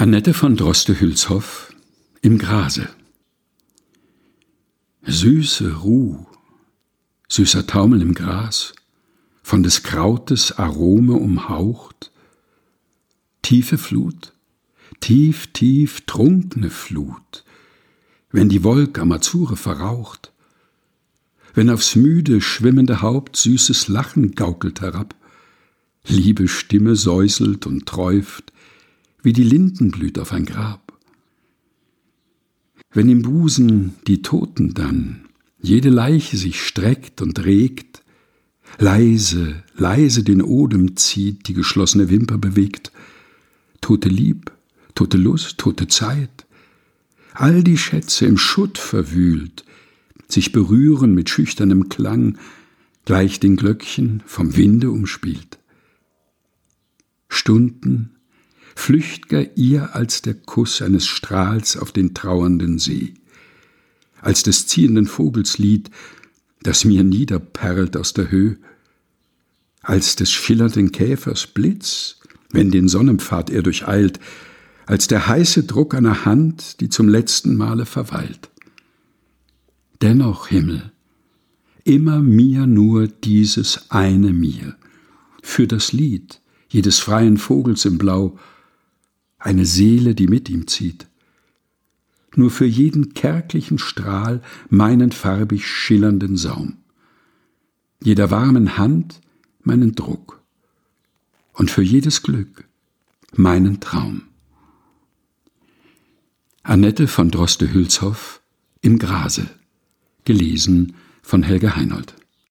Annette von Droste-Hülshoff im Grase. Süße Ruh, süßer Taumel im Gras, von des Krautes Arome umhaucht, tiefe Flut, tief, tief trunkne Flut, wenn die Wolk am Azure verraucht, wenn aufs müde, schwimmende Haupt süßes Lachen gaukelt herab, liebe Stimme säuselt und träuft, wie die Linden blüht auf ein Grab. Wenn im Busen die Toten dann, jede Leiche sich streckt und regt, leise, leise den Odem zieht, die geschlossene Wimper bewegt, tote Lieb, tote Lust, tote Zeit, all die Schätze im Schutt verwühlt, sich berühren mit schüchternem Klang, gleich den Glöckchen vom Winde umspielt. Stunden flücht'ger ihr als der Kuss eines Strahls auf den trauernden See, als des ziehenden Vogels Lied, das mir niederperlt aus der Höh, als des schillernden Käfers Blitz, wenn den Sonnenpfad er durcheilt, als der heiße Druck einer Hand, die zum letzten Male verweilt. Dennoch, Himmel, immer mir nur dieses eine mir, für das Lied jedes freien Vogels im Blau, eine Seele, die mit ihm zieht. Nur für jeden kärglichen Strahl meinen farbig schillernden Saum, jeder warmen Hand meinen Druck und für jedes Glück meinen Traum. Annette von Droste-Hülshoff im Grase, gelesen von Helge Heinold.